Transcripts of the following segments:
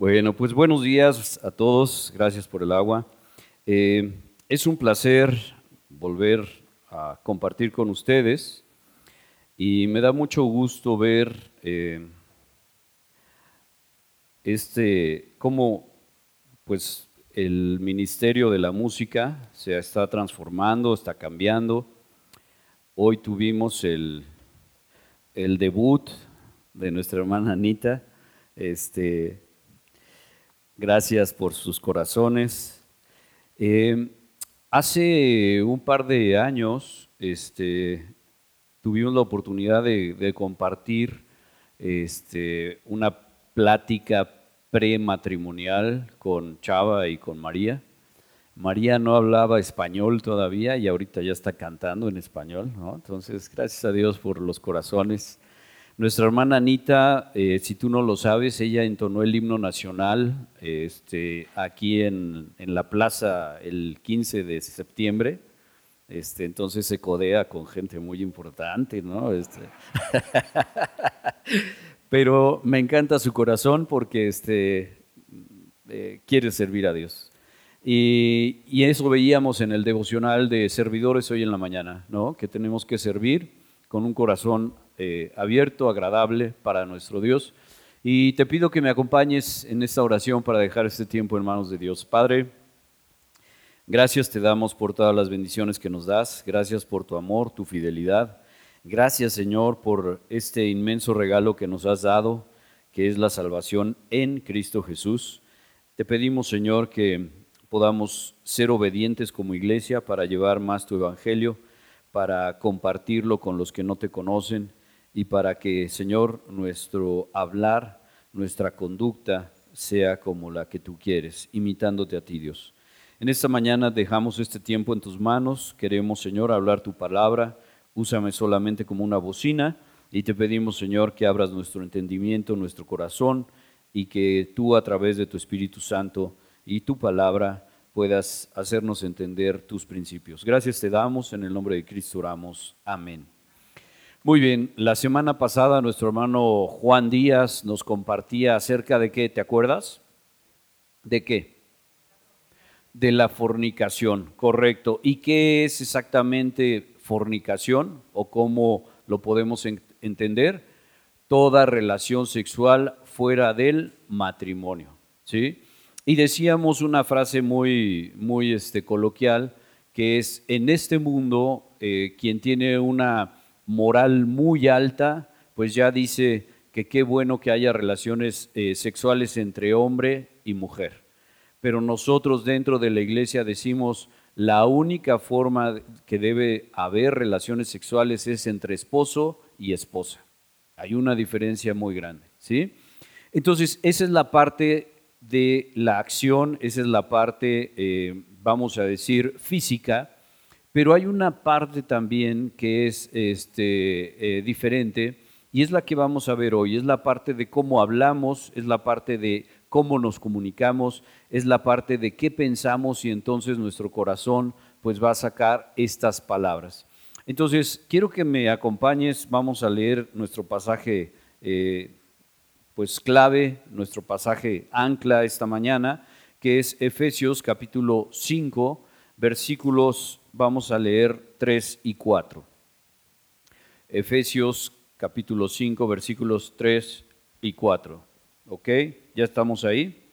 Bueno, pues buenos días a todos, gracias por el agua. Eh, es un placer volver a compartir con ustedes y me da mucho gusto ver eh, este, cómo pues, el ministerio de la música se está transformando, está cambiando. Hoy tuvimos el, el debut de nuestra hermana Anita. Este, Gracias por sus corazones. Eh, hace un par de años este, tuvimos la oportunidad de, compartir este, una plática prematrimonial con Chava y con María. María no hablaba español todavía y ahorita ya está cantando en español, Entonces, gracias a Dios por los corazones nuestra hermana Anita, eh, si tú no lo sabes, ella entonó el himno nacional este, aquí en, la plaza el 15 de septiembre. Este, entonces se codea con gente muy importante, ¿no? Este, pero me encanta su corazón porque este, eh, quiere servir a Dios. Y, y, eso veíamos en el devocional de servidores hoy en la mañana, ¿no? Que tenemos que servir con un corazón eh, abierto, agradable para nuestro Dios. Y te pido que me acompañes en esta oración para dejar este tiempo en manos de Dios. Padre, gracias te damos por todas las bendiciones que nos das. Gracias por tu amor, tu fidelidad. Gracias, Señor, por este inmenso regalo que nos has dado, que es la salvación en Cristo Jesús. Te pedimos, Señor, que podamos ser obedientes como iglesia para llevar más tu evangelio, para compartirlo con los que no te conocen y para que, Señor, nuestro hablar, nuestra conducta sea como la que tú quieres, imitándote a ti, Dios. En esta mañana dejamos este tiempo en tus manos. Queremos, Señor, hablar tu palabra. Úsame solamente como una bocina y te pedimos, Señor, que abras nuestro entendimiento, nuestro corazón y que tú a través de tu Espíritu Santo y tu palabra puedas hacernos entender tus principios. Gracias te damos, en el nombre de Cristo oramos. Amén. Muy bien, la semana pasada nuestro hermano Juan Díaz nos compartía acerca de qué, ¿te acuerdas? ¿De qué? De la fornicación, correcto. ¿Y qué es exactamente fornicación o cómo lo podemos entender? Toda relación sexual fuera del matrimonio, ¿sí? Y decíamos una frase muy, muy este, coloquial que es, en este mundo, eh, quien tiene una moral muy alta, pues ya dice que qué bueno que haya relaciones eh, sexuales entre hombre y mujer. Pero nosotros dentro de la iglesia decimos, la única forma que debe haber relaciones sexuales es entre esposo y esposa. Hay una diferencia muy grande, ¿sí? Entonces, esa es la parte de la acción, esa es la parte, eh, vamos a decir, física, pero hay una parte también que es este, eh, diferente y es la que vamos a ver hoy. Es la parte de cómo hablamos, es la parte de cómo nos comunicamos, es la parte de qué pensamos y entonces nuestro corazón pues va a sacar estas palabras. Entonces, quiero que me acompañes, vamos a leer nuestro pasaje eh, pues clave, nuestro pasaje ancla esta mañana, que es Efesios capítulo 5, versículos vamos a leer 3 y 4. Efesios capítulo 5, versículos 3 y 4. ¿Ok? ¿Ya estamos ahí?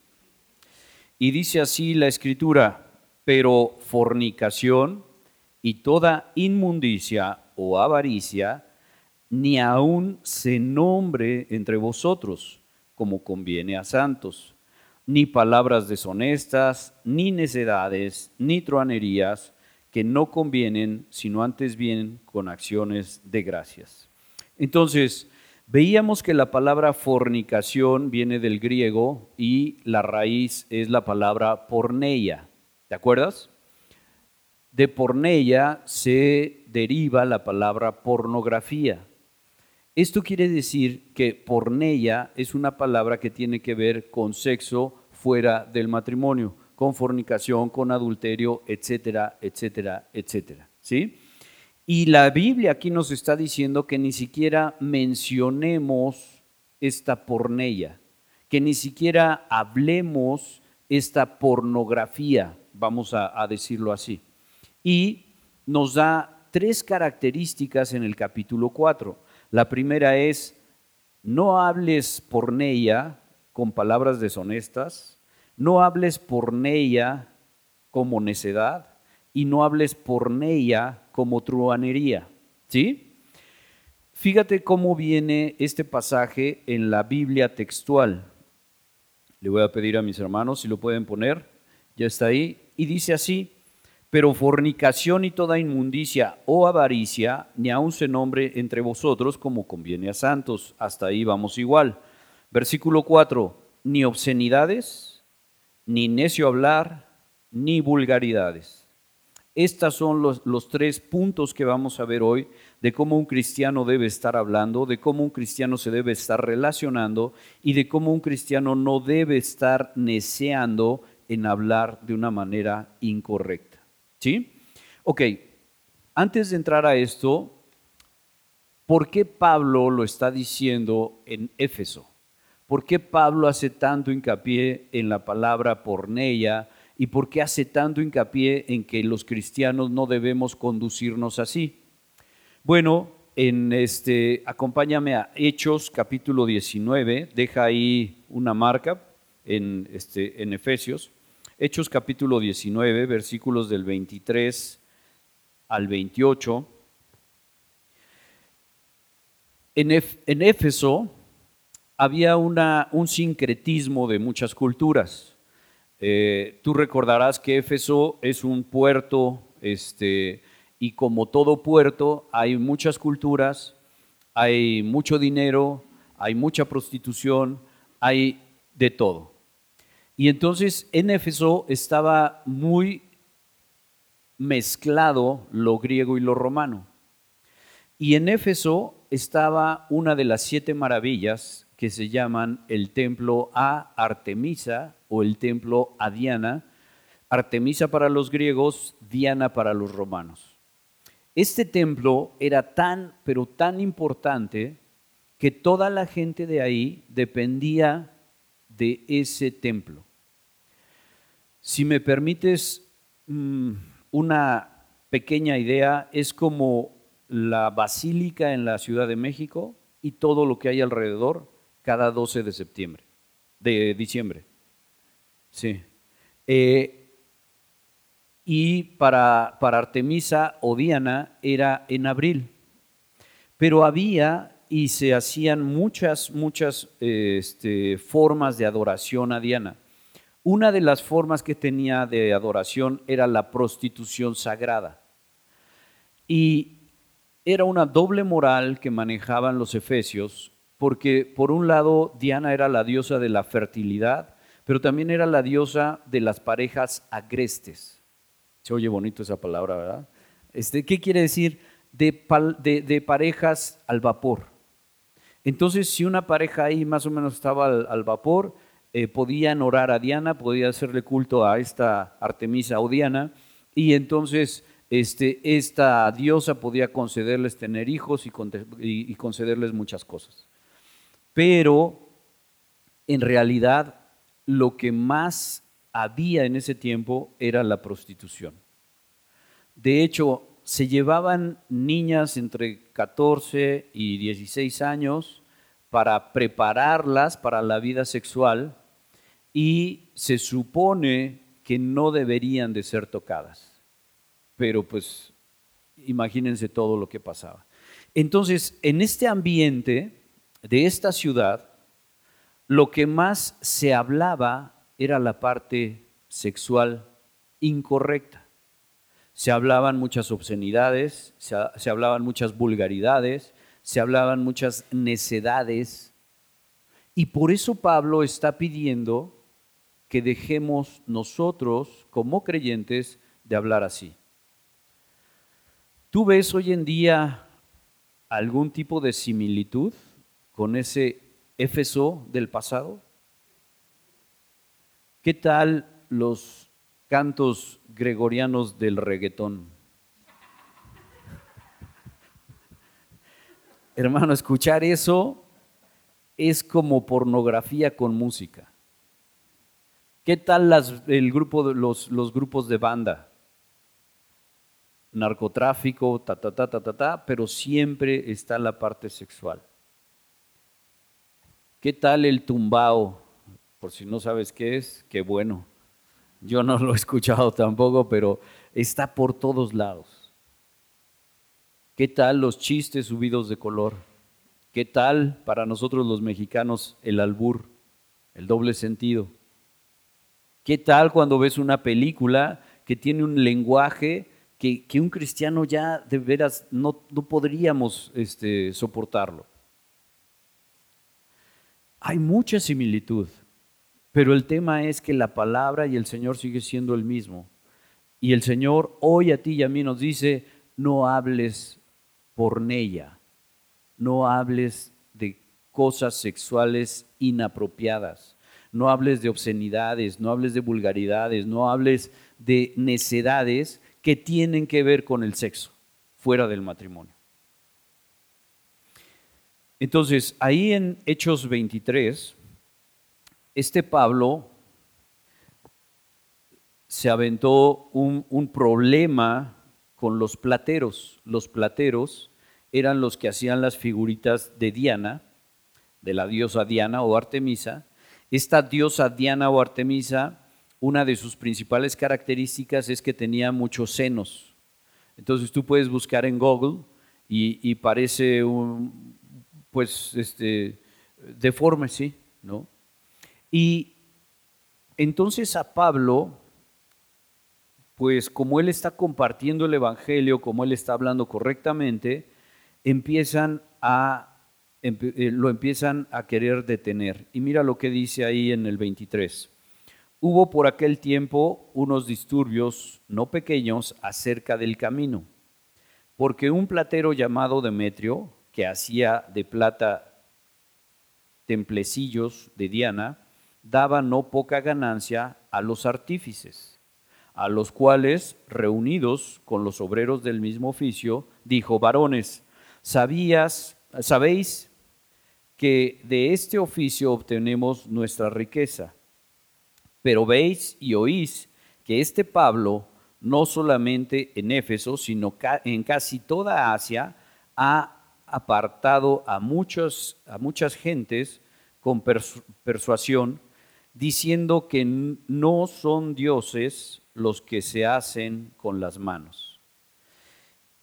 Y dice así la escritura, pero fornicación y toda inmundicia o avaricia, ni aun se nombre entre vosotros, como conviene a santos, ni palabras deshonestas, ni necedades, ni truanerías, que no convienen, sino antes bien con acciones de gracias. Entonces, veíamos que la palabra fornicación viene del griego y la raíz es la palabra porneia. ¿Te acuerdas? De porneia se deriva la palabra pornografía. Esto quiere decir que porneia es una palabra que tiene que ver con sexo fuera del matrimonio con fornicación, con adulterio, etcétera, etcétera, etcétera. ¿Sí? Y la Biblia aquí nos está diciendo que ni siquiera mencionemos esta pornella. que ni siquiera hablemos esta pornografía, vamos a, decirlo así. Y nos da tres características en el capítulo 4. La primera es, no hables por ella con palabras deshonestas, no hables por ella como necedad y no hables por ella como truanería. ¿Sí? Fíjate cómo viene este pasaje en la Biblia textual. Le voy a pedir a mis hermanos si lo pueden poner. Ya está ahí. Y dice así, pero fornicación y toda inmundicia o avaricia ni aun se nombre entre vosotros como conviene a santos. Hasta ahí vamos igual. Versículo 4, ni obscenidades, ni necio hablar, ni vulgaridades. Estos son los, los, tres puntos que vamos a ver hoy de cómo un cristiano debe estar hablando, de cómo un cristiano se debe estar relacionando y de cómo un cristiano no debe estar neceando en hablar de una manera incorrecta. ¿Sí? Ok, antes de entrar a esto, ¿por qué Pablo lo está diciendo en Éfeso? ¿Por qué Pablo hace tanto hincapié en la palabra porneia y por qué hace tanto hincapié en que los cristianos no debemos conducirnos así? Bueno, en este acompáñame a Hechos capítulo 19, deja ahí una marca en este en Efesios. Hechos capítulo 19, versículos del 23 al 28. En, Éfeso había un sincretismo de muchas culturas. Eh, tú recordarás que Éfeso es un puerto, este, y como todo puerto hay muchas culturas, hay mucho dinero, hay mucha prostitución, hay de todo. Y entonces en Éfeso estaba muy mezclado lo griego y lo romano. Y en Éfeso estaba una de las siete maravillas que se llaman el templo a Artemisa o el templo a Diana. Artemisa para los griegos, Diana para los romanos. Este templo era tan, pero tan importante que toda la gente de ahí dependía de ese templo. Si me permites mm, una pequeña idea, es como la basílica en la Ciudad de México y todo lo que hay alrededor cada 12 de septiembre, de diciembre. Sí. Eh, y para, para Artemisa o Diana era en abril. Pero había y se hacían muchas, muchas este, formas de adoración a Diana. Una de las formas que tenía de adoración era la prostitución sagrada. Y era una doble moral que manejaban los efesios, porque por un lado Diana era la diosa de la fertilidad, pero también era la diosa de las parejas agrestes. Se oye bonito esa palabra, ¿verdad? Este, ¿Qué quiere decir? De, parejas al vapor. Entonces, si una pareja ahí más o menos estaba al vapor, eh, podían orar a Diana, podían hacerle culto a esta Artemisa o Diana, y entonces este, esta diosa podía concederles tener hijos y concederles muchas cosas. Pero en realidad lo que más había en ese tiempo era la prostitución. De hecho, se llevaban niñas entre 14 y 16 años para prepararlas para la vida sexual y se supone que no deberían de ser tocadas. Pero pues imagínense todo lo que pasaba. Entonces, en este ambiente de esta ciudad, lo que más se hablaba era la parte sexual incorrecta. Se hablaban muchas obscenidades, se, hablaban muchas vulgaridades, se hablaban muchas necedades. Y por eso Pablo está pidiendo que dejemos nosotros como creyentes de hablar así. ¿Tú ves hoy en día algún tipo de similitud con ese Éfeso del pasado? ¿Qué tal los cantos gregorianos del reggaetón? Hermano, escuchar eso es como pornografía con música. ¿Qué tal el grupo los, los grupos de banda? Narcotráfico, ta, ta, ta, ta, ta, ta, pero siempre está la parte sexual. ¿Qué tal el tumbao? Por si no sabes qué es, qué bueno. Yo no lo he escuchado tampoco, pero está por todos lados. ¿Qué tal los chistes subidos de color? ¿Qué tal para nosotros los mexicanos el albur, el doble sentido? ¿Qué tal cuando ves una película que tiene un lenguaje que, un cristiano ya de veras no, podríamos este, soportarlo? Hay mucha similitud, pero el tema es que la palabra y el Señor sigue siendo el mismo. Y el Señor hoy a ti y a mí nos dice, no hables por ella no hables de cosas sexuales inapropiadas, no hables de obscenidades, no hables de vulgaridades, no hables de necedades que tienen que ver con el sexo fuera del matrimonio. Entonces, ahí en Hechos 23, este Pablo se aventó un, un problema con los plateros. Los plateros eran los que hacían las figuritas de Diana, de la diosa Diana o Artemisa. Esta diosa Diana o Artemisa, una de sus principales características es que tenía muchos senos. Entonces tú puedes buscar en Google y, parece un, pues, este, deforme, sí, ¿no? Y entonces a Pablo, pues como él está compartiendo el Evangelio, como él está hablando correctamente, empiezan a, eh, lo empiezan a querer detener. Y mira lo que dice ahí en el 23. Hubo por aquel tiempo unos disturbios no pequeños acerca del camino, porque un platero llamado Demetrio, que hacía de plata templecillos de Diana, daba no poca ganancia a los artífices, a los cuales, reunidos con los obreros del mismo oficio, dijo, varones, ¿Sabías, sabéis que de este oficio obtenemos nuestra riqueza? Pero veis y oís que este Pablo, no solamente en Éfeso, sino en casi toda Asia, ha apartado a, muchos, a muchas gentes con persuasión, diciendo que no son dioses los que se hacen con las manos.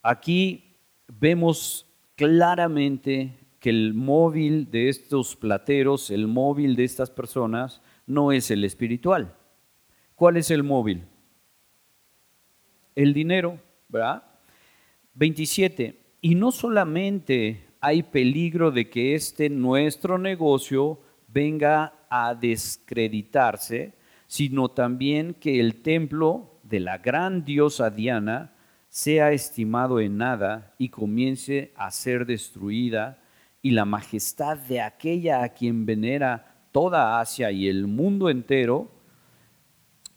Aquí vemos claramente que el móvil de estos plateros, el móvil de estas personas, no es el espiritual. ¿Cuál es el móvil? El dinero, ¿verdad? 27. Y no solamente hay peligro de que este nuestro negocio venga a descreditarse, sino también que el templo de la gran diosa Diana sea estimado en nada y comience a ser destruida, y la majestad de aquella a quien venera toda Asia y el mundo entero,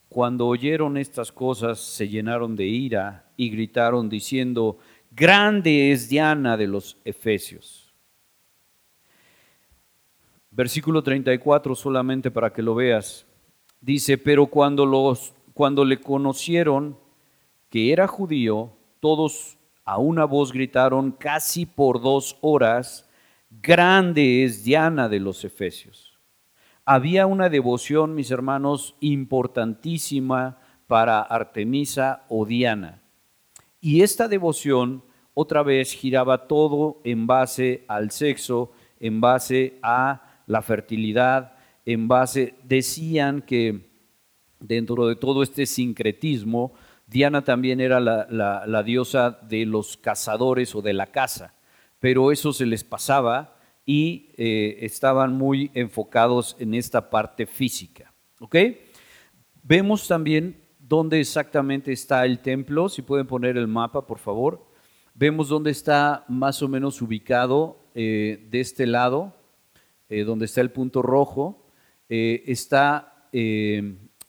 cuando oyeron estas cosas se llenaron de ira y gritaron diciendo, grande es Diana de los Efesios. Versículo 34 solamente para que lo veas. Dice, pero cuando, los, cuando le conocieron, que era judío, todos a una voz gritaron casi por dos horas, grande es Diana de los Efesios. Había una devoción, mis hermanos, importantísima para Artemisa o Diana. Y esta devoción otra vez giraba todo en base al sexo, en base a la fertilidad, en base, decían que dentro de todo este sincretismo, Diana también era la, diosa de los cazadores o de la caza, pero eso se les pasaba y eh, estaban muy enfocados en esta parte física. ¿Ok? Vemos también dónde exactamente está el templo, si pueden poner el mapa, por favor. Vemos dónde está más o menos ubicado eh, de este lado, eh, donde está el punto rojo. está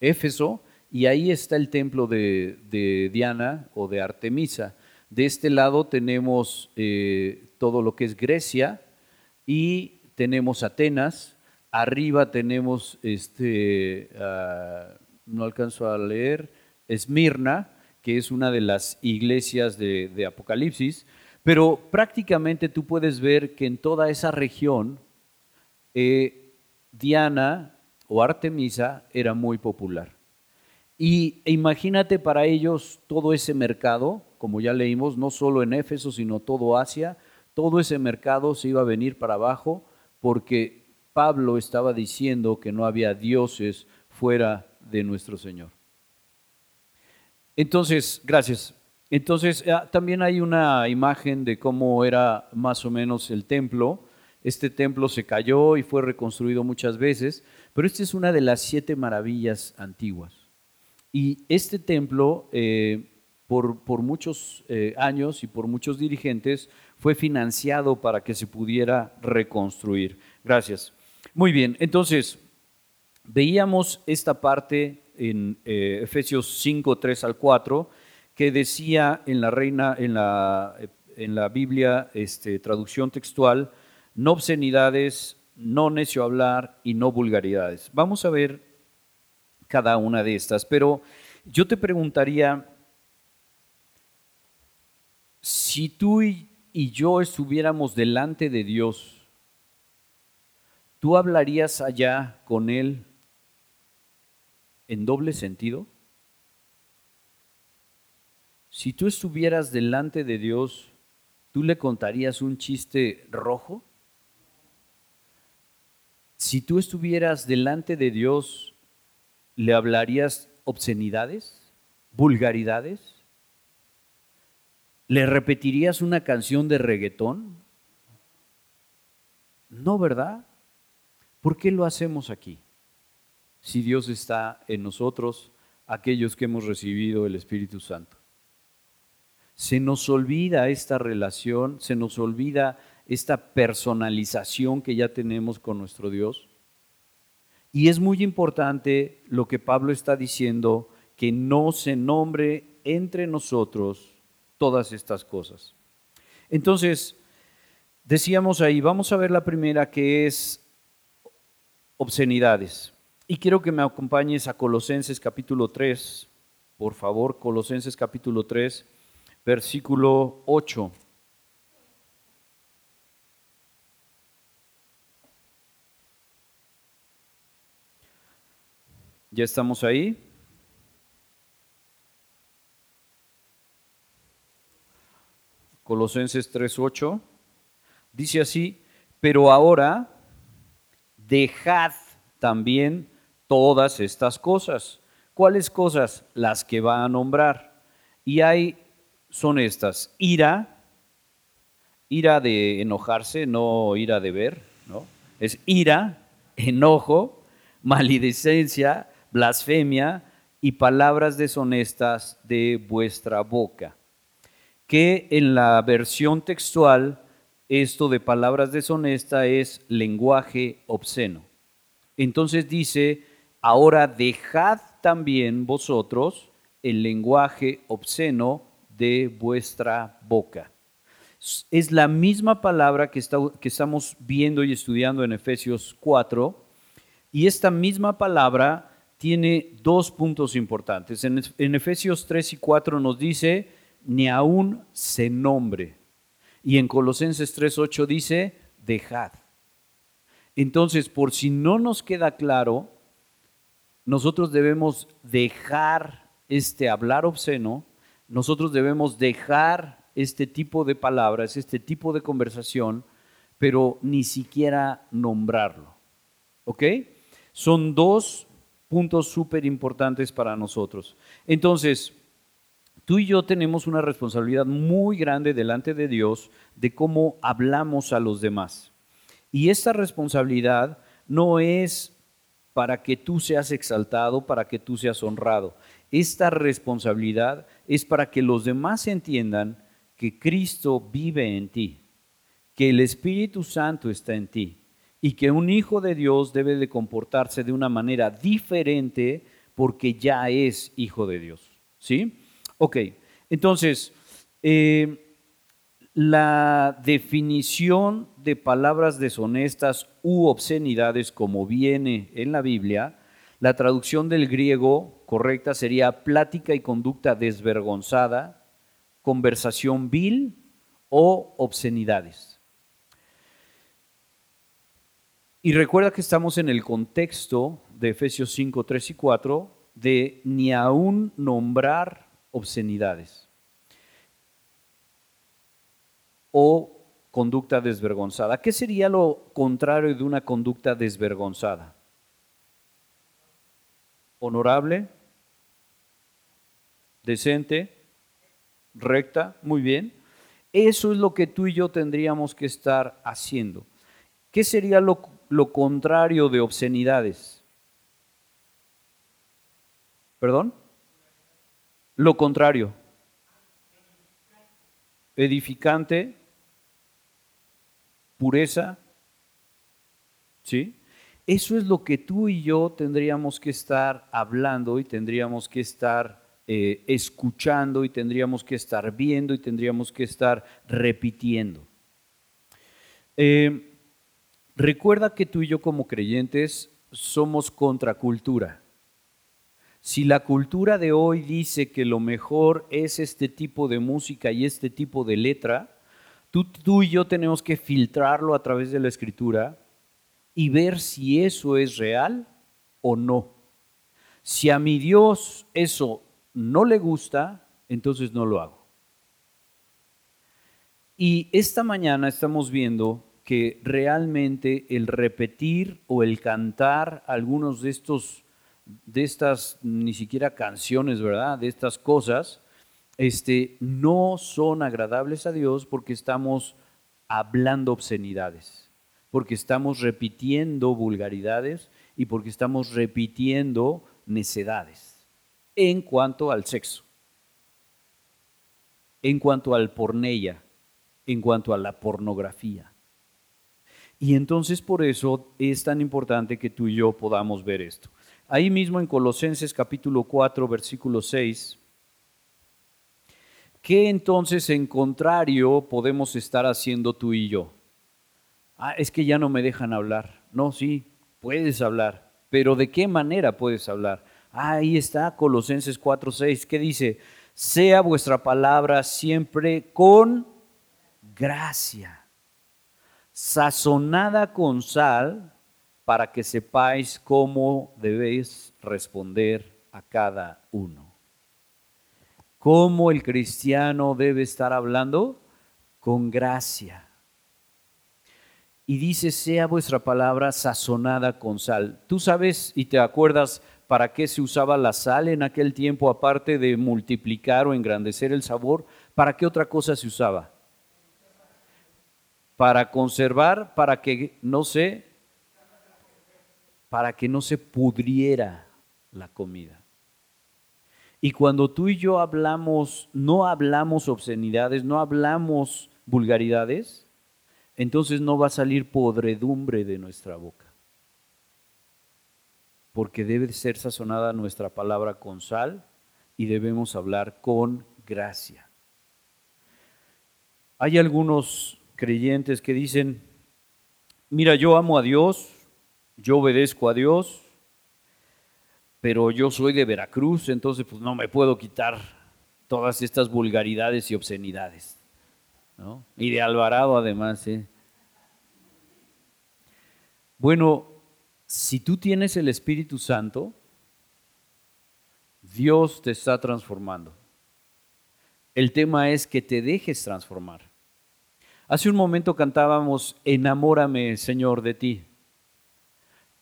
Éfeso, y ahí está el templo de, Diana o de Artemisa. De este lado tenemos eh, todo lo que es Grecia y tenemos Atenas, arriba tenemos, este, ah, no alcanzo a leer, Esmirna, que es una de las iglesias de, Apocalipsis, pero prácticamente tú puedes ver que en toda esa región eh, Diana o Artemisa era muy popular. Y e imagínate para ellos todo ese mercado, como ya leímos, no solo en Éfeso, sino todo Asia, todo ese mercado se iba a venir para abajo porque Pablo estaba diciendo que no había dioses fuera de nuestro Señor. Entonces, gracias. Entonces, ah, también hay una imagen de cómo era más o menos el templo. Este templo se cayó y fue reconstruido muchas veces, pero esta es una de las siete maravillas antiguas. Y este templo, eh, por, por, muchos eh, años y por muchos dirigentes, fue financiado para que se pudiera reconstruir. Gracias. Muy bien, entonces, veíamos esta parte en eh, Efesios 5, 3 al 4, que decía en la reina, en la, en la Biblia, este, traducción textual, no obscenidades, no necio hablar y no vulgaridades. Vamos a ver cada una de estas. Pero yo te preguntaría, si tú y, yo estuviéramos delante de Dios, ¿tú hablarías allá con Él en doble sentido? Si tú estuvieras delante de Dios, ¿tú le contarías un chiste rojo? Si tú estuvieras delante de Dios, ¿le hablarías obscenidades? ¿Vulgaridades? ¿Le repetirías una canción de reggaetón? No, ¿verdad? ¿Por qué lo hacemos aquí? Si Dios está en nosotros, aquellos que hemos recibido el Espíritu Santo. Se nos olvida esta relación, se nos olvida esta personalización que ya tenemos con nuestro Dios. Y es muy importante lo que Pablo está diciendo, que no se nombre entre nosotros todas estas cosas. Entonces, decíamos ahí, vamos a ver la primera que es obscenidades. Y quiero que me acompañes a Colosenses capítulo 3, por favor, Colosenses capítulo 3, versículo 8. ¿Ya estamos ahí? Colosenses 3:8 dice así, pero ahora dejad también todas estas cosas. ¿Cuáles cosas? Las que va a nombrar. Y hay, son estas, ira, ira de enojarse, no ira de ver, ¿no? Es ira, enojo, maledicencia, blasfemia y palabras deshonestas de vuestra boca. Que en la versión textual, esto de palabras deshonestas es lenguaje obsceno. Entonces dice, ahora dejad también vosotros el lenguaje obsceno de vuestra boca. Es la misma palabra que, estamos viendo y estudiando en Efesios 4, y esta misma palabra tiene dos puntos importantes. En, Efesios 3 y 4 nos dice, ni aún se nombre. Y en Colosenses 3, 8 dice, dejad. Entonces, por si no nos queda claro, nosotros debemos dejar este hablar obsceno, nosotros debemos dejar este tipo de palabras, este tipo de conversación, pero ni siquiera nombrarlo. ¿Ok? Son dos puntos súper importantes para nosotros. Entonces, tú y yo tenemos una responsabilidad muy grande delante de Dios de cómo hablamos a los demás. Y esta responsabilidad no es para que tú seas exaltado, para que tú seas honrado. Esta responsabilidad es para que los demás entiendan que Cristo vive en ti, que el Espíritu Santo está en ti y que un hijo de Dios debe de comportarse de una manera diferente porque ya es hijo de Dios. ¿Sí? Ok, entonces, eh, la definición de palabras deshonestas u obscenidades como viene en la Biblia, la traducción del griego correcta sería plática y conducta desvergonzada, conversación vil o obscenidades. Y recuerda que estamos en el contexto de Efesios 5, 3 y 4 de ni aún nombrar obscenidades o conducta desvergonzada. ¿Qué sería lo contrario de una conducta desvergonzada? Honorable, decente, recta, muy bien. Eso es lo que tú y yo tendríamos que estar haciendo. ¿Qué sería lo, lo contrario de obscenidades? ¿Perdón? Lo contrario. Edificante, pureza. ¿Sí? Eso es lo que tú y yo tendríamos que estar hablando y tendríamos que estar eh, escuchando y tendríamos que estar viendo y tendríamos que estar repitiendo. Eh, recuerda que tú y yo como creyentes somos contracultura. Si la cultura de hoy dice que lo mejor es este tipo de música y este tipo de letra, Tú, y yo tenemos que filtrarlo a través de la escritura y ver si eso es real o no. Si a mi Dios eso no le gusta, entonces no lo hago. Y esta mañana estamos viendo que realmente el repetir o el cantar algunos de estos de estas ni siquiera canciones, ¿verdad? De estas cosas este, no son agradables a Dios porque estamos hablando obscenidades, porque estamos repitiendo vulgaridades y porque estamos repitiendo necedades en cuanto al sexo, en cuanto al pornella, en cuanto a la pornografía. Y entonces por eso es tan importante que tú y yo podamos ver esto. Ahí mismo en Colosenses capítulo 4, versículo 6, ¿Qué entonces en contrario podemos estar haciendo tú y yo? Ah, es que ya no me dejan hablar. No, sí, puedes hablar, pero ¿de qué manera puedes hablar? Ah, ahí está Colosenses 4:6, ¿qué dice? Sea vuestra palabra siempre con gracia, sazonada con sal, para que sepáis cómo debéis responder a cada uno. ¿Cómo el cristiano debe estar hablando? Con gracia. Y dice, sea vuestra palabra sazonada con sal. Tú sabes y te acuerdas para qué se usaba la sal en aquel tiempo, aparte de multiplicar o engrandecer el sabor, ¿para qué otra cosa se usaba? Para conservar, para que no se, para que no se pudriera la comida. Y cuando tú y yo hablamos, no hablamos obscenidades, no hablamos vulgaridades, entonces no va a salir podredumbre de nuestra boca. Porque debe ser sazonada nuestra palabra con sal y debemos hablar con gracia. Hay algunos creyentes que dicen, mira, yo amo a Dios, yo obedezco a Dios, pero yo soy de Veracruz, entonces pues no me puedo quitar todas estas vulgaridades y obscenidades. ¿no? Y de Alvarado además. ¿eh? Bueno, si tú tienes el Espíritu Santo, Dios te está transformando. El tema es que te dejes transformar. Hace un momento cantábamos, enamórame, Señor, de ti.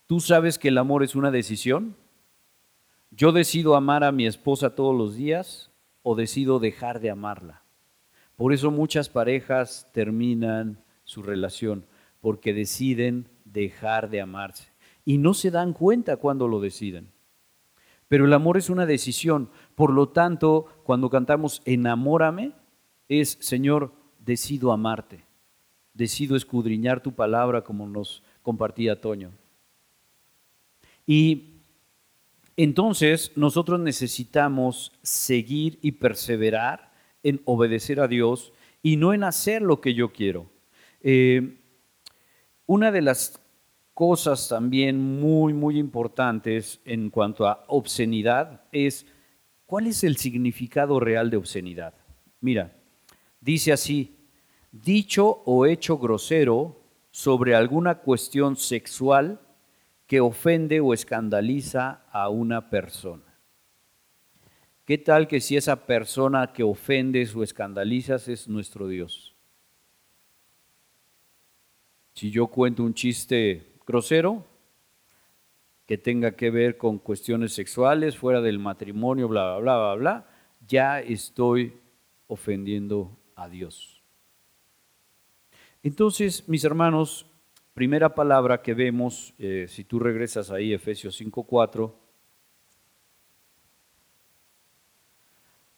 ¿Tú sabes que el amor es una decisión? Yo decido amar a mi esposa todos los días o decido dejar de amarla. Por eso muchas parejas terminan su relación, porque deciden dejar de amarse. Y no se dan cuenta cuando lo deciden. Pero el amor es una decisión. Por lo tanto, cuando cantamos enamórame, es, Señor, decido amarte. Decido escudriñar tu palabra como nos compartía Toño. Y entonces, nosotros necesitamos seguir y perseverar en obedecer a Dios y no en hacer lo que yo quiero. Eh, una de las cosas también muy, muy importantes en cuanto a obscenidad es cuál es el significado real de obscenidad. Mira, dice así, dicho o hecho grosero sobre alguna cuestión sexual que ofende o escandaliza a una persona. ¿Qué tal que si esa persona que ofendes o escandalizas es nuestro Dios? Si yo cuento un chiste grosero que tenga que ver con cuestiones sexuales, fuera del matrimonio, bla, bla, bla, bla, bla, ya estoy ofendiendo a Dios. Entonces, mis hermanos, primera palabra que vemos, eh, si tú regresas ahí, Efesios 5.4,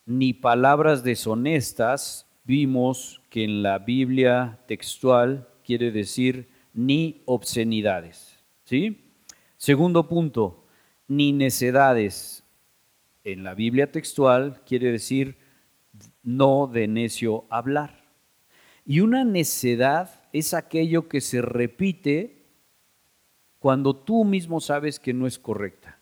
ni palabras deshonestas, vimos que en la Biblia textual quiere decir ni obscenidades. ¿Sí? Segundo punto, ni necedades. En la Biblia textual quiere decir no de necio hablar. Y una necedad es aquello que se repite cuando tú mismo sabes que no es correcta.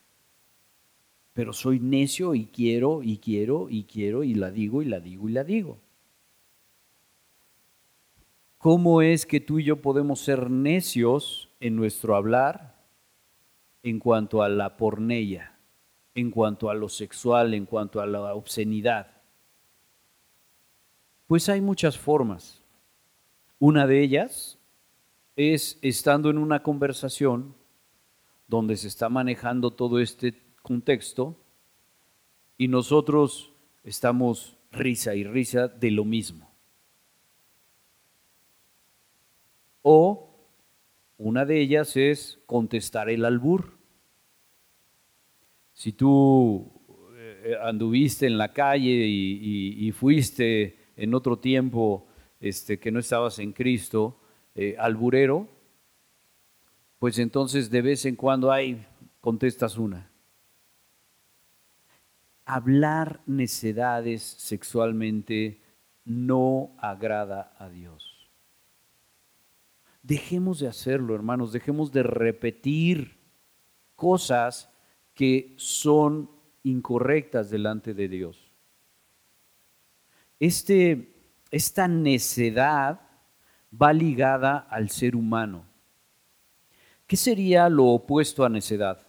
Pero soy necio y quiero y quiero y quiero y la digo y la digo y la digo. ¿Cómo es que tú y yo podemos ser necios en nuestro hablar en cuanto a la pornella, en cuanto a lo sexual, en cuanto a la obscenidad? Pues hay muchas formas. Una de ellas es estando en una conversación donde se está manejando todo este contexto y nosotros estamos risa y risa de lo mismo. O una de ellas es contestar el albur. Si tú eh, anduviste en la calle y, fuiste en otro tiempo este, que no estabas en Cristo, eh, alburero, pues entonces de vez en cuando hay, contestas una. Hablar necedades sexualmente no agrada a Dios. Dejemos de hacerlo, hermanos, dejemos de repetir cosas que son incorrectas delante de Dios. Este, esta necedad va ligada al ser humano. ¿Qué sería lo opuesto a necedad?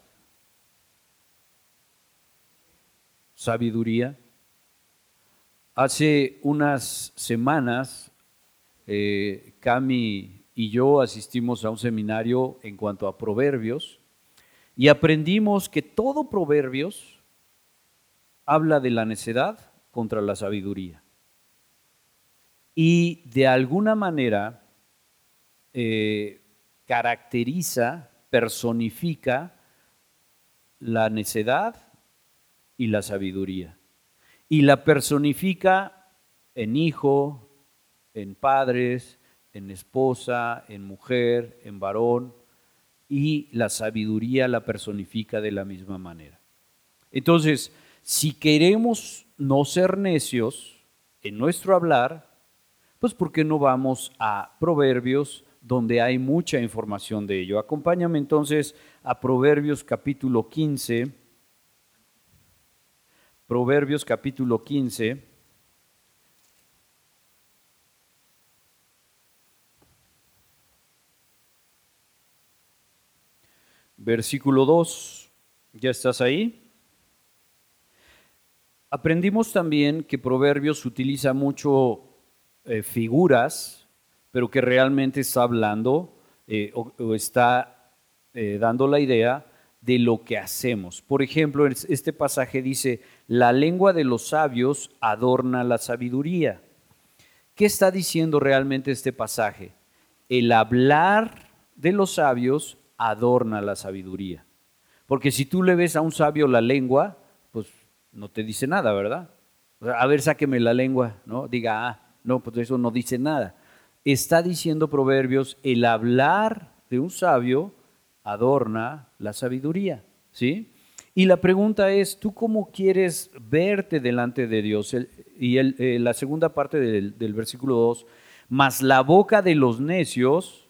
Sabiduría. Hace unas semanas, eh, Cami y yo asistimos a un seminario en cuanto a proverbios y aprendimos que todo proverbios habla de la necedad contra la sabiduría. Y de alguna manera eh, caracteriza, personifica la necedad y la sabiduría. Y la personifica en hijo, en padres, en esposa, en mujer, en varón, y la sabiduría la personifica de la misma manera. Entonces, si queremos no ser necios en nuestro hablar, pues ¿por qué no vamos a Proverbios donde hay mucha información de ello? Acompáñame entonces a Proverbios capítulo 15. Proverbios capítulo 15. Versículo 2, ¿ya estás ahí? Aprendimos también que Proverbios utiliza mucho eh, figuras, pero que realmente está hablando eh, o, está eh, dando la idea de lo que hacemos. Por ejemplo, este pasaje dice, la lengua de los sabios adorna la sabiduría. ¿Qué está diciendo realmente este pasaje? El hablar de los sabios adorna la sabiduría. Porque si tú le ves a un sabio la lengua, pues no te dice nada, ¿verdad? A ver, sáqueme la lengua, ¿no? Diga, ah, no, pues eso no dice nada. Está diciendo Proverbios, el hablar de un sabio adorna la sabiduría, ¿sí? Y la pregunta es, ¿tú cómo quieres verte delante de Dios? y eh, la segunda parte del, del versículo 2, mas la boca de los necios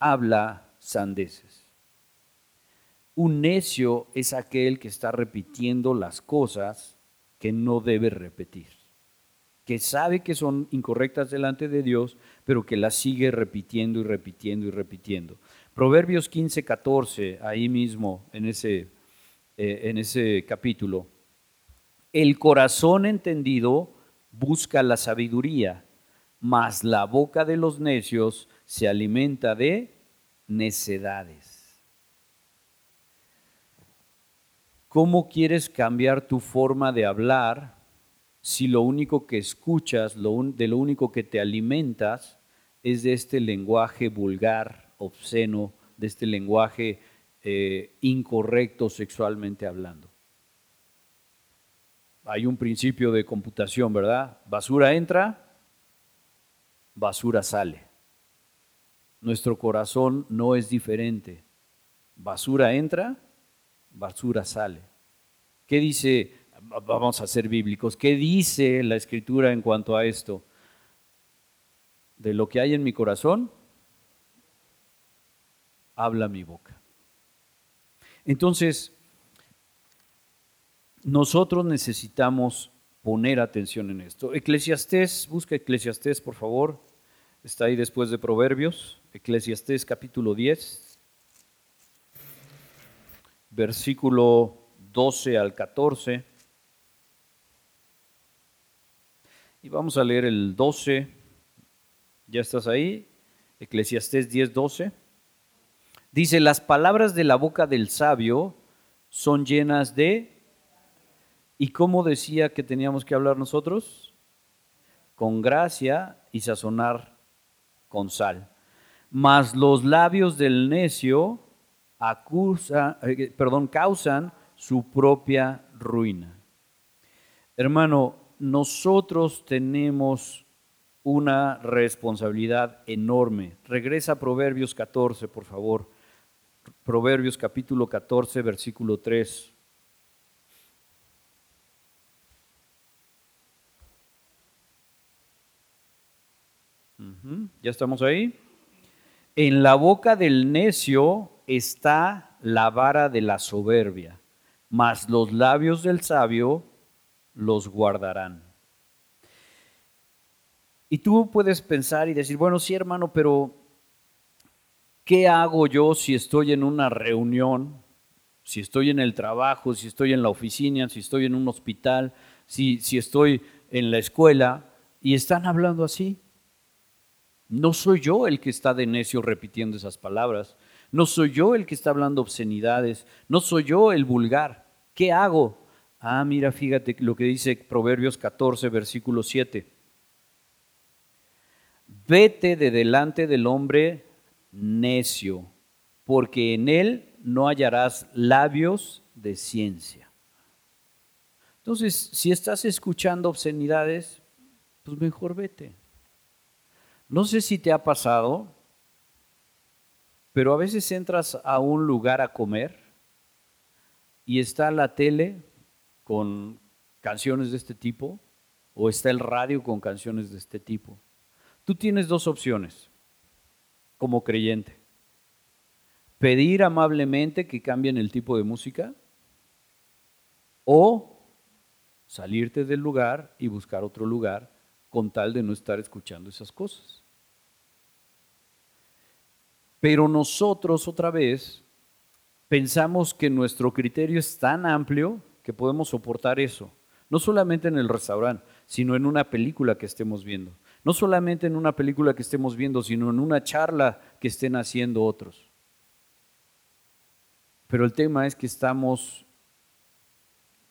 habla sandeces. Un necio es aquel que está repitiendo las cosas que no debe repetir, que sabe que son incorrectas delante de Dios, pero que las sigue repitiendo y repitiendo y repitiendo. Proverbios 15, 14, ahí mismo en ese, eh, en ese capítulo, el corazón entendido busca la sabiduría, mas la boca de los necios se alimenta de necedades. ¿Cómo quieres cambiar tu forma de hablar si lo único que escuchas, de lo único que te alimentas, es de este lenguaje vulgar, obsceno, de este lenguaje eh, incorrecto sexualmente hablando? Hay un principio de computación, ¿verdad? Basura entra, basura sale. Nuestro corazón no es diferente. Basura entra, basura sale. ¿Qué dice? Vamos a ser bíblicos. ¿Qué dice la escritura en cuanto a esto? De lo que hay en mi corazón, habla mi boca. Entonces, nosotros necesitamos poner atención en esto. Eclesiastés, busca Eclesiastés, por favor. Está ahí después de Proverbios. Eclesiastés capítulo 10, versículo 12 al 14. Y vamos a leer el 12. ¿Ya estás ahí? Eclesiastés 10, 12. Dice, las palabras de la boca del sabio son llenas de... ¿Y cómo decía que teníamos que hablar nosotros? Con gracia y sazonar con sal mas los labios del necio acusa, eh, perdón, causan su propia ruina. Hermano, nosotros tenemos una responsabilidad enorme. Regresa a Proverbios 14, por favor. Proverbios capítulo 14, versículo 3. ¿Ya estamos ahí? En la boca del necio está la vara de la soberbia, mas los labios del sabio los guardarán. Y tú puedes pensar y decir, bueno, sí hermano, pero ¿qué hago yo si estoy en una reunión, si estoy en el trabajo, si estoy en la oficina, si estoy en un hospital, si, si estoy en la escuela y están hablando así? No soy yo el que está de necio repitiendo esas palabras. No soy yo el que está hablando obscenidades. No soy yo el vulgar. ¿Qué hago? Ah, mira, fíjate lo que dice Proverbios 14, versículo 7. Vete de delante del hombre necio, porque en él no hallarás labios de ciencia. Entonces, si estás escuchando obscenidades, pues mejor vete. No sé si te ha pasado, pero a veces entras a un lugar a comer y está la tele con canciones de este tipo o está el radio con canciones de este tipo. Tú tienes dos opciones como creyente. Pedir amablemente que cambien el tipo de música o salirte del lugar y buscar otro lugar con tal de no estar escuchando esas cosas. Pero nosotros otra vez pensamos que nuestro criterio es tan amplio que podemos soportar eso. No solamente en el restaurante, sino en una película que estemos viendo. No solamente en una película que estemos viendo, sino en una charla que estén haciendo otros. Pero el tema es que estamos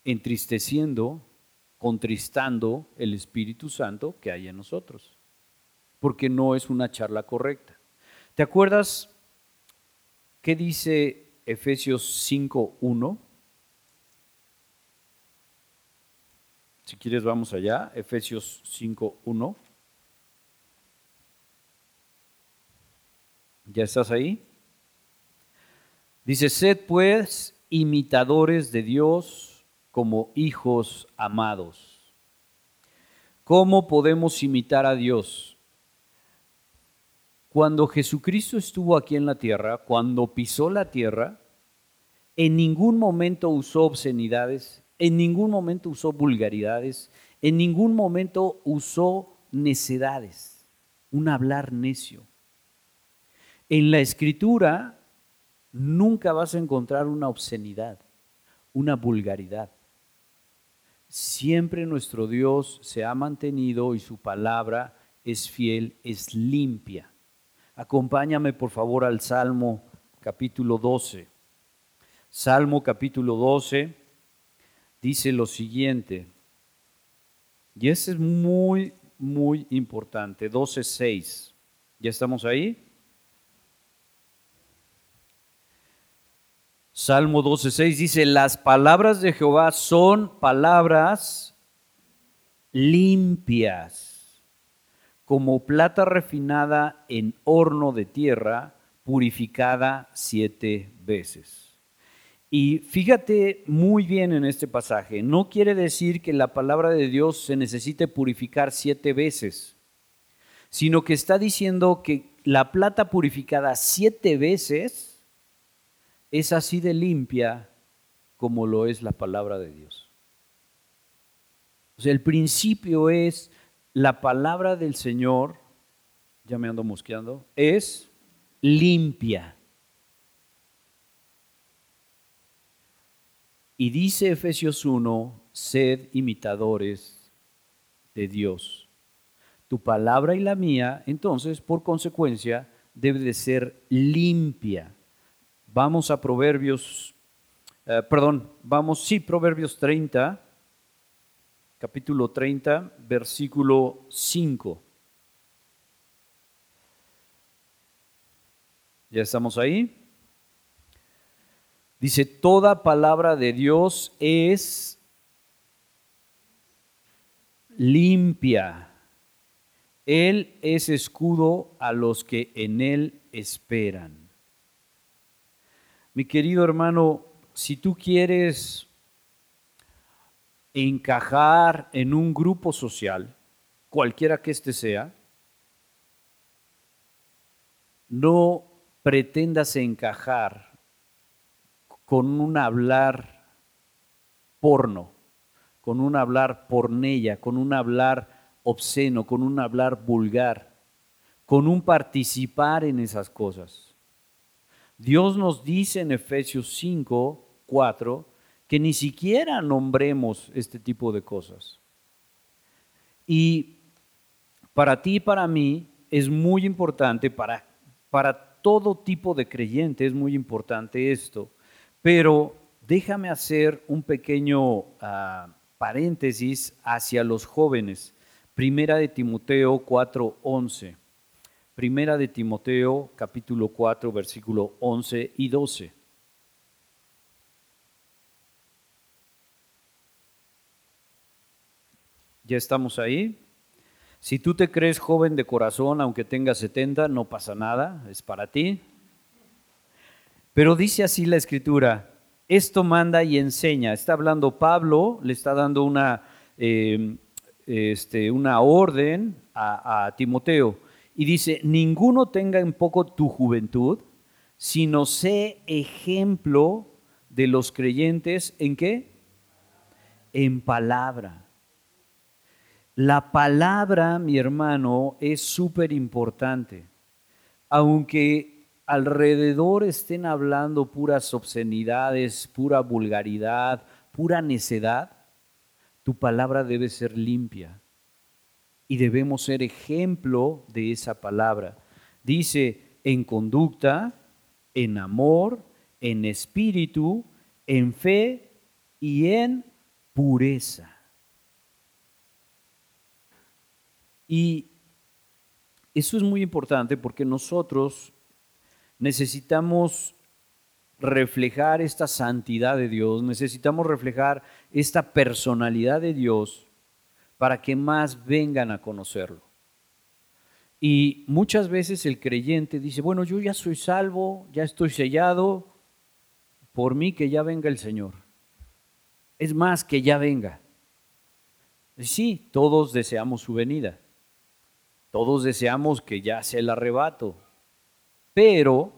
entristeciendo, contristando el Espíritu Santo que hay en nosotros, porque no es una charla correcta. ¿Te acuerdas qué dice Efesios 5.1? Si quieres vamos allá, Efesios 5.1. ¿Ya estás ahí? Dice, sed pues imitadores de Dios como hijos amados. ¿Cómo podemos imitar a Dios? Cuando Jesucristo estuvo aquí en la tierra, cuando pisó la tierra, en ningún momento usó obscenidades, en ningún momento usó vulgaridades, en ningún momento usó necedades, un hablar necio. En la escritura nunca vas a encontrar una obscenidad, una vulgaridad. Siempre nuestro Dios se ha mantenido y su palabra es fiel, es limpia. Acompáñame por favor al Salmo capítulo 12. Salmo capítulo 12 dice lo siguiente, y ese es muy, muy importante, 12.6. ¿Ya estamos ahí? Salmo 12.6 dice, las palabras de Jehová son palabras limpias, como plata refinada en horno de tierra, purificada siete veces. Y fíjate muy bien en este pasaje, no quiere decir que la palabra de Dios se necesite purificar siete veces, sino que está diciendo que la plata purificada siete veces es así de limpia como lo es la palabra de Dios. O sea, el principio es la palabra del Señor, ya me ando mosqueando, es limpia. Y dice Efesios 1, sed imitadores de Dios. Tu palabra y la mía, entonces, por consecuencia, debe de ser limpia. Vamos a Proverbios, eh, perdón, vamos, sí, Proverbios 30, capítulo 30, versículo 5. ¿Ya estamos ahí? Dice, toda palabra de Dios es limpia. Él es escudo a los que en Él esperan. Mi querido hermano, si tú quieres encajar en un grupo social, cualquiera que éste sea, no pretendas encajar con un hablar porno, con un hablar pornella, con un hablar obsceno, con un hablar vulgar, con un participar en esas cosas. Dios nos dice en Efesios 5, 4, que ni siquiera nombremos este tipo de cosas. Y para ti y para mí es muy importante, para, para todo tipo de creyente es muy importante esto pero déjame hacer un pequeño ah, paréntesis hacia los jóvenes. Primera de Timoteo 4:11. Primera de Timoteo capítulo 4 versículo 11 y 12. ¿Ya estamos ahí? Si tú te crees joven de corazón, aunque tengas 70, no pasa nada, es para ti. Pero dice así la escritura, esto manda y enseña. Está hablando Pablo, le está dando una, em, este, una orden a, a Timoteo. Y dice, ninguno tenga en poco tu juventud, sino sé ejemplo de los creyentes en qué? En palabra. La palabra, mi hermano, es súper importante. Aunque alrededor estén hablando puras obscenidades, pura vulgaridad, pura necedad, tu palabra debe ser limpia. Y debemos ser ejemplo de esa palabra. Dice, en conducta, en amor, en espíritu, en fe y en pureza. Y eso es muy importante porque nosotros necesitamos reflejar esta santidad de Dios, necesitamos reflejar esta personalidad de Dios para que más vengan a conocerlo. Y muchas veces el creyente dice, bueno, yo ya soy salvo, ya estoy sellado, por mí que ya venga el Señor. Es más, que ya venga. Sí, todos deseamos su venida. Todos deseamos que ya sea el arrebato. Pero,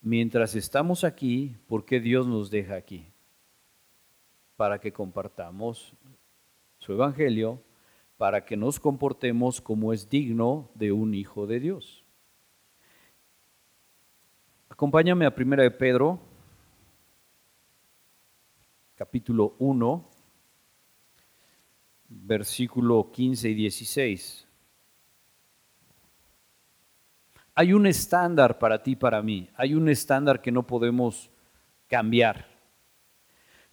mientras estamos aquí, ¿por qué Dios nos deja aquí? Para que compartamos su evangelio, para que nos comportemos como es digno de un hijo de Dios. Acompáñame a Primera de Pedro, capítulo 1, versículo 15 y 16. Hay un estándar para ti, para mí. Hay un estándar que no podemos cambiar.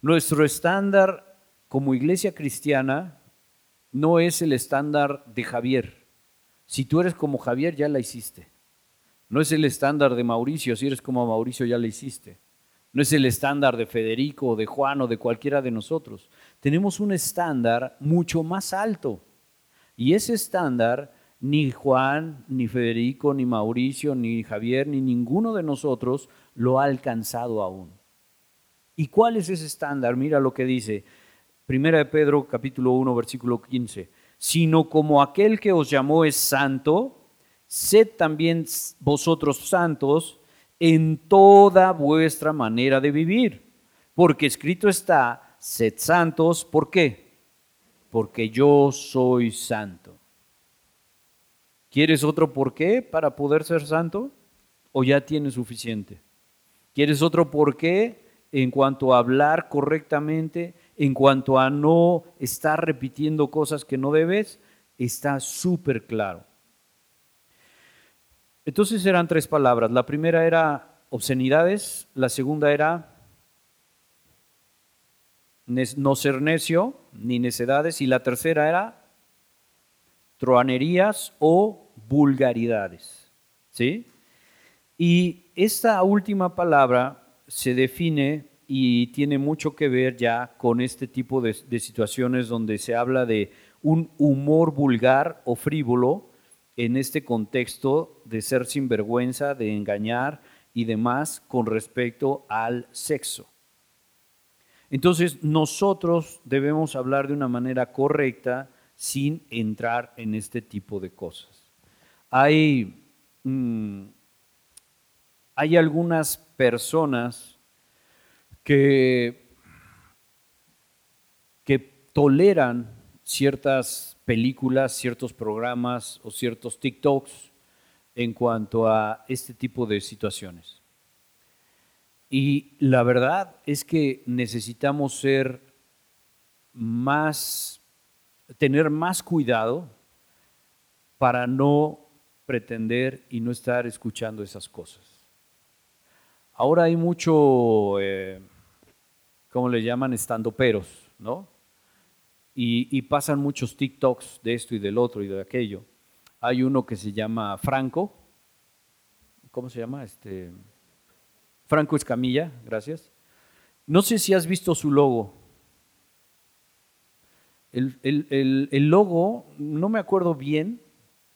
Nuestro estándar como iglesia cristiana no es el estándar de Javier. Si tú eres como Javier, ya la hiciste. No es el estándar de Mauricio. Si eres como Mauricio, ya la hiciste. No es el estándar de Federico, o de Juan o de cualquiera de nosotros. Tenemos un estándar mucho más alto. Y ese estándar ni Juan, ni Federico, ni Mauricio, ni Javier, ni ninguno de nosotros lo ha alcanzado aún. ¿Y cuál es ese estándar? Mira lo que dice. Primera de Pedro capítulo 1 versículo 15. Sino como aquel que os llamó es santo, sed también vosotros santos en toda vuestra manera de vivir. Porque escrito está, sed santos, ¿por qué? Porque yo soy santo. ¿Quieres otro por qué para poder ser santo? ¿O ya tienes suficiente? ¿Quieres otro por qué en cuanto a hablar correctamente, en cuanto a no estar repitiendo cosas que no debes? Está súper claro. Entonces eran tres palabras. La primera era obscenidades, la segunda era no ser necio, ni necedades, y la tercera era troanerías o vulgaridades. ¿Sí? Y esta última palabra se define y tiene mucho que ver ya con este tipo de, de situaciones donde se habla de un humor vulgar o frívolo en este contexto de ser sinvergüenza, de engañar y demás con respecto al sexo. Entonces nosotros debemos hablar de una manera correcta sin entrar en este tipo de cosas. Hay, mm, hay algunas personas que, que toleran ciertas películas, ciertos programas o ciertos TikToks en cuanto a este tipo de situaciones. Y la verdad es que necesitamos ser más, tener más cuidado para no pretender y no estar escuchando esas cosas. Ahora hay mucho, eh, ¿cómo le llaman? Estando peros, ¿no? y, pasan muchos TikToks de esto y del otro y de aquello. Hay uno que se llama Franco, ¿cómo se llama? Este, Franco Escamilla, gracias. No sé si has visto su logo. El, logo, no me acuerdo bien,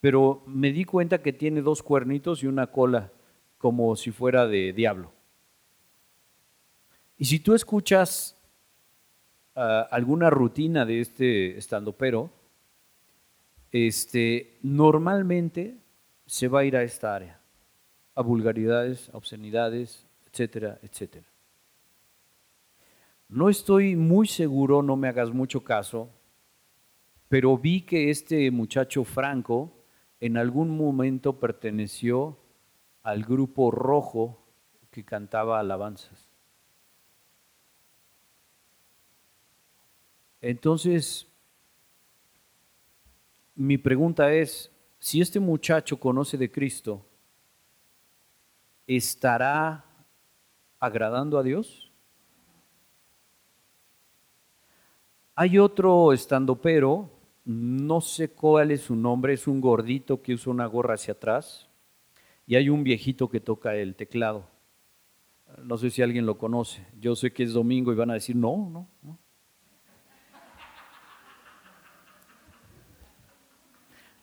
pero me di cuenta que tiene dos cuernitos y una cola, como si fuera de diablo. Y si tú escuchas alguna rutina de este pero este, normalmente se va a ir a esta área, a vulgaridades, a obscenidades, etcétera, etcétera. No estoy muy seguro, no me hagas mucho caso, pero vi que este muchacho Franco en algún momento perteneció al grupo rojo que cantaba alabanzas. Entonces, mi pregunta es, si este muchacho conoce de Cristo, ¿estará agradando a Dios? Hay otro estando pero, no sé cuál es su nombre, es un gordito que usa una gorra hacia atrás y hay un viejito que toca el teclado. No sé si alguien lo conoce. Yo sé que es domingo y van a decir, no, no, no.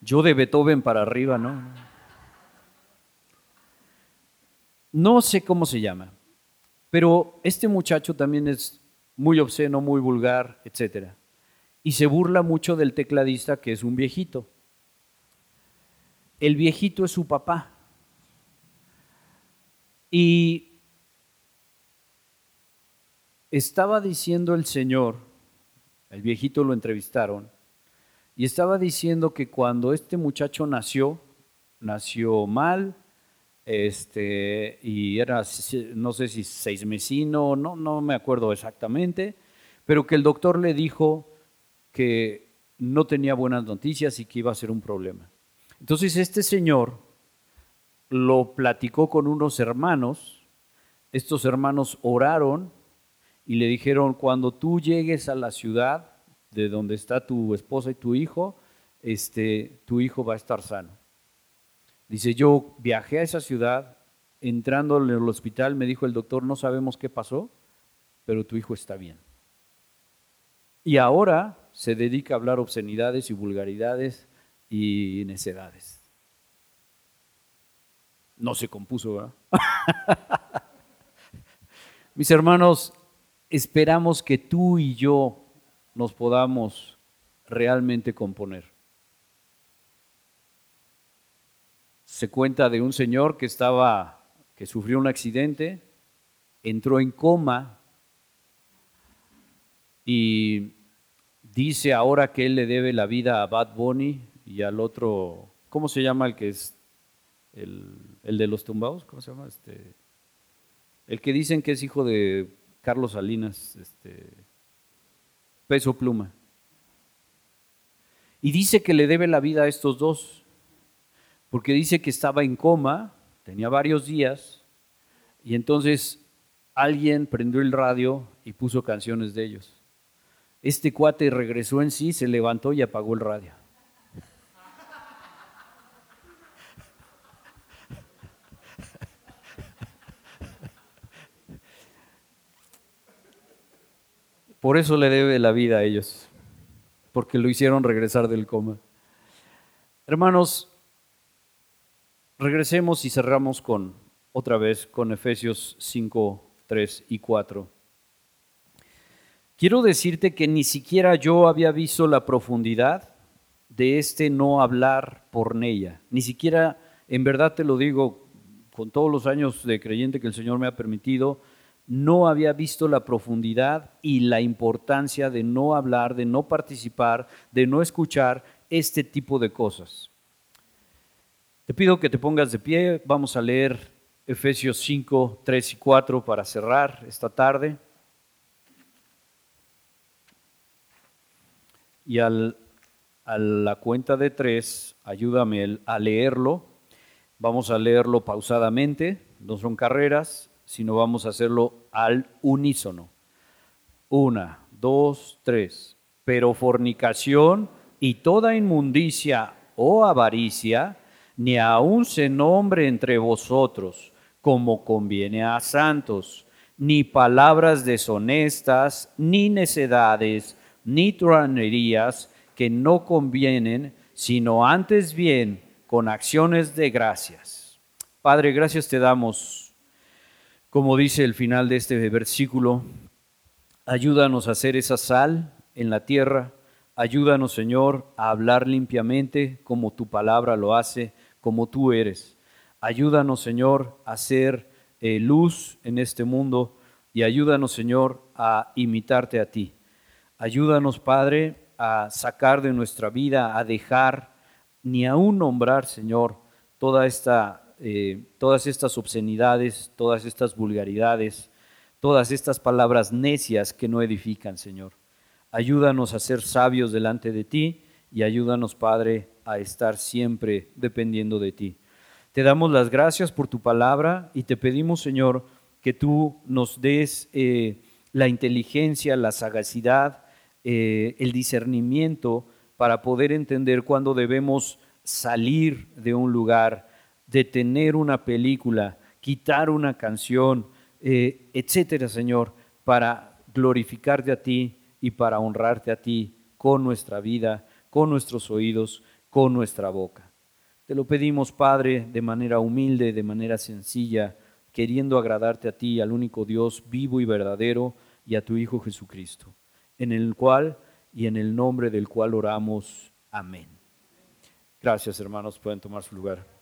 Yo de Beethoven para arriba, ¿no? no sé cómo se llama, pero este muchacho también es muy obsceno, muy vulgar, etc. Y se burla mucho del tecladista que es un viejito. El viejito es su papá. Y estaba diciendo el Señor, el viejito lo entrevistaron, y estaba diciendo que cuando este muchacho nació, nació mal, este, y era, no sé si seis mesino, no, no me acuerdo exactamente, pero que el doctor le dijo que no tenía buenas noticias y que iba a ser un problema. Entonces este señor lo platicó con unos hermanos, estos hermanos oraron y le dijeron, cuando tú llegues a la ciudad de donde está tu esposa y tu hijo, este, tu hijo va a estar sano. Dice, yo viajé a esa ciudad, entrando en el hospital, me dijo el doctor, no sabemos qué pasó, pero tu hijo está bien. Y ahora se dedica a hablar obscenidades y vulgaridades y necedades. No se compuso, ¿verdad? Mis hermanos, esperamos que tú y yo nos podamos realmente componer. se cuenta de un señor que estaba, que sufrió un accidente, entró en coma y dice ahora que él le debe la vida a Bad Bunny y al otro, ¿cómo se llama el que es el, de los tumbados? ¿Cómo se llama? Este, el que dicen que es hijo de Carlos Salinas, este, peso pluma. Y dice que le debe la vida a estos dos porque dice que estaba en coma, tenía varios días, y entonces alguien prendió el radio y puso canciones de ellos. Este cuate regresó en sí, se levantó y apagó el radio. Por eso le debe la vida a ellos, porque lo hicieron regresar del coma. Hermanos, Regresemos y cerramos con otra vez con Efesios 5, 3 y 4. Quiero decirte que ni siquiera yo había visto la profundidad de este no hablar por ella. Ni siquiera, en verdad te lo digo, con todos los años de creyente que el Señor me ha permitido, no había visto la profundidad y la importancia de no hablar, de no participar, de no escuchar este tipo de cosas. Te pido que te pongas de pie. Vamos a leer Efesios 5, 3 y 4 para cerrar esta tarde. Y al, a la cuenta de tres, ayúdame a leerlo. Vamos a leerlo pausadamente, no son carreras, sino vamos a hacerlo al unísono. Una, dos, tres. Pero fornicación y toda inmundicia o avaricia, ni aun se nombre entre vosotros como conviene a santos, ni palabras deshonestas, ni necedades, ni truanerías que no convienen, sino antes bien con acciones de gracias. Padre, gracias te damos, como dice el final de este versículo, ayúdanos a hacer esa sal en la tierra, ayúdanos Señor a hablar limpiamente como tu palabra lo hace, como tú eres. Ayúdanos, Señor, a ser eh, luz en este mundo y ayúdanos, Señor, a imitarte a ti. Ayúdanos, Padre, a sacar de nuestra vida, a dejar, ni aún nombrar, Señor, eh, todas estas obscenidades, todas estas vulgaridades, todas estas palabras necias que no edifican, Señor. Ayúdanos a ser sabios delante de ti y ayúdanos, Padre, a estar siempre dependiendo de ti. Te damos las gracias por tu palabra y te pedimos, Señor, que tú nos des eh, la inteligencia, la sagacidad, eh, el discernimiento para poder entender cuándo debemos salir de un lugar, detener una película, quitar una canción, eh, etcétera, Señor, para glorificarte a ti y para honrarte a ti con nuestra vida, con nuestros oídos, con nuestra boca. Te lo pedimos, Padre, de manera humilde, de manera sencilla, que queriendo agradarte a ti, al único Dios vivo y verdadero, y a tu Hijo Jesucristo, en el cual y en el nombre del cual oramos. Amén. Gracias, hermanos. Pueden tomar su lugar.